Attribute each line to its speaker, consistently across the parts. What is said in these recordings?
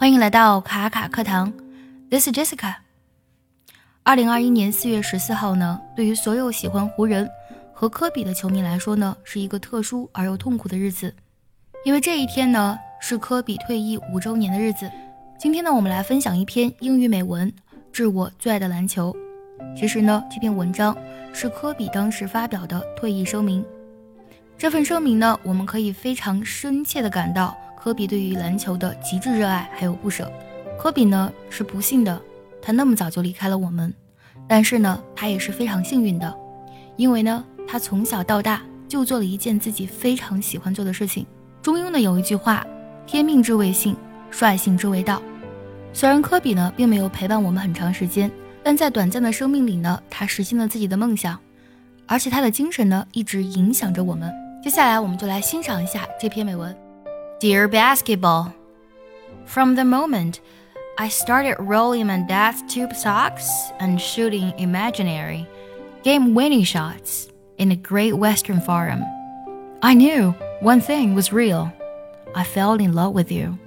Speaker 1: 欢迎来到卡卡课堂，This is Jessica。二零二一年四月十四号呢，对于所有喜欢湖人和科比的球迷来说呢，是一个特殊而又痛苦的日子，因为这一天呢是科比退役五周年的日子。今天呢，我们来分享一篇英语美文《致我最爱的篮球》。其实呢，这篇文章是科比当时发表的退役声明。这份声明呢，我们可以非常深切地感到。科比对于篮球的极致热爱还有不舍。科比呢是不幸的，他那么早就离开了我们。但是呢，他也是非常幸运的，因为呢，他从小到大就做了一件自己非常喜欢做的事情。中庸呢有一句话：“天命之谓性，率性之谓道。”虽然科比呢并没有陪伴我们很长时间，但在短暂的生命里呢，他实现了自己的梦想，而且他的精神呢一直影响着我们。接下来，我们就来欣赏一下这篇美文。
Speaker 2: Dear basketball, from the moment I started rolling my dad's tube socks and shooting imaginary, game winning shots in the Great Western Forum, I knew one thing was real. I fell in love with you.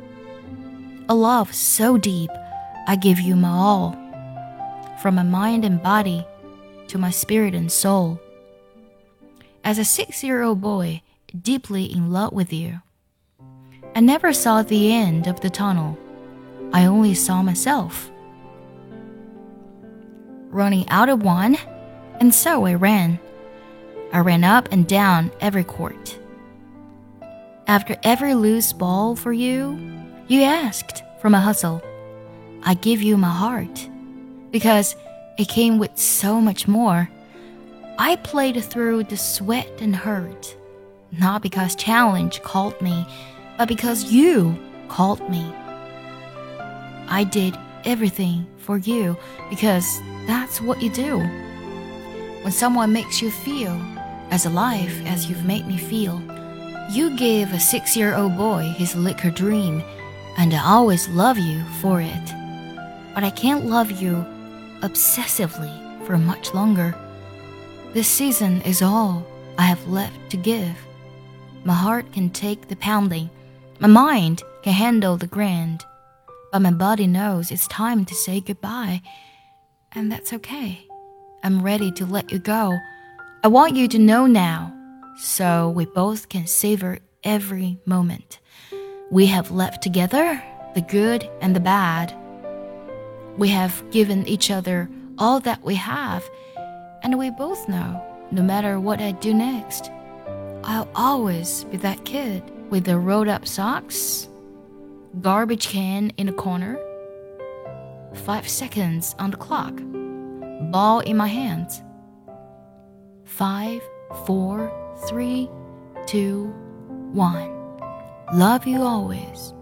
Speaker 2: A love so deep, I give you my all, from my mind and body to my spirit and soul. As a six year old boy, deeply in love with you. I never saw the end of the tunnel. I only saw myself. Running out of one, and so I ran. I ran up and down every court. After every loose ball for you, you asked for my hustle. I give you my heart because it came with so much more. I played through the sweat and hurt, not because challenge called me but because you called me. I did everything for you because that's what you do. When someone makes you feel as alive as you've made me feel, you give a six year old boy his Laker dream, and I always love you for it. But I can't love you obsessively for much longer. This season is all I have left to give. My heart can take the pounding my mind can handle the grand, but my body knows it's time to say goodbye. And that's okay. I'm ready to let you go. I want you to know now, so we both can savor every moment. We have left together the good and the bad. We have given each other all that we have, and we both know no matter what I do next, I'll always be that kid with the rolled up socks, garbage can in the corner, five seconds on the clock, ball in my hands. Five, four, three, two, one. Love you always.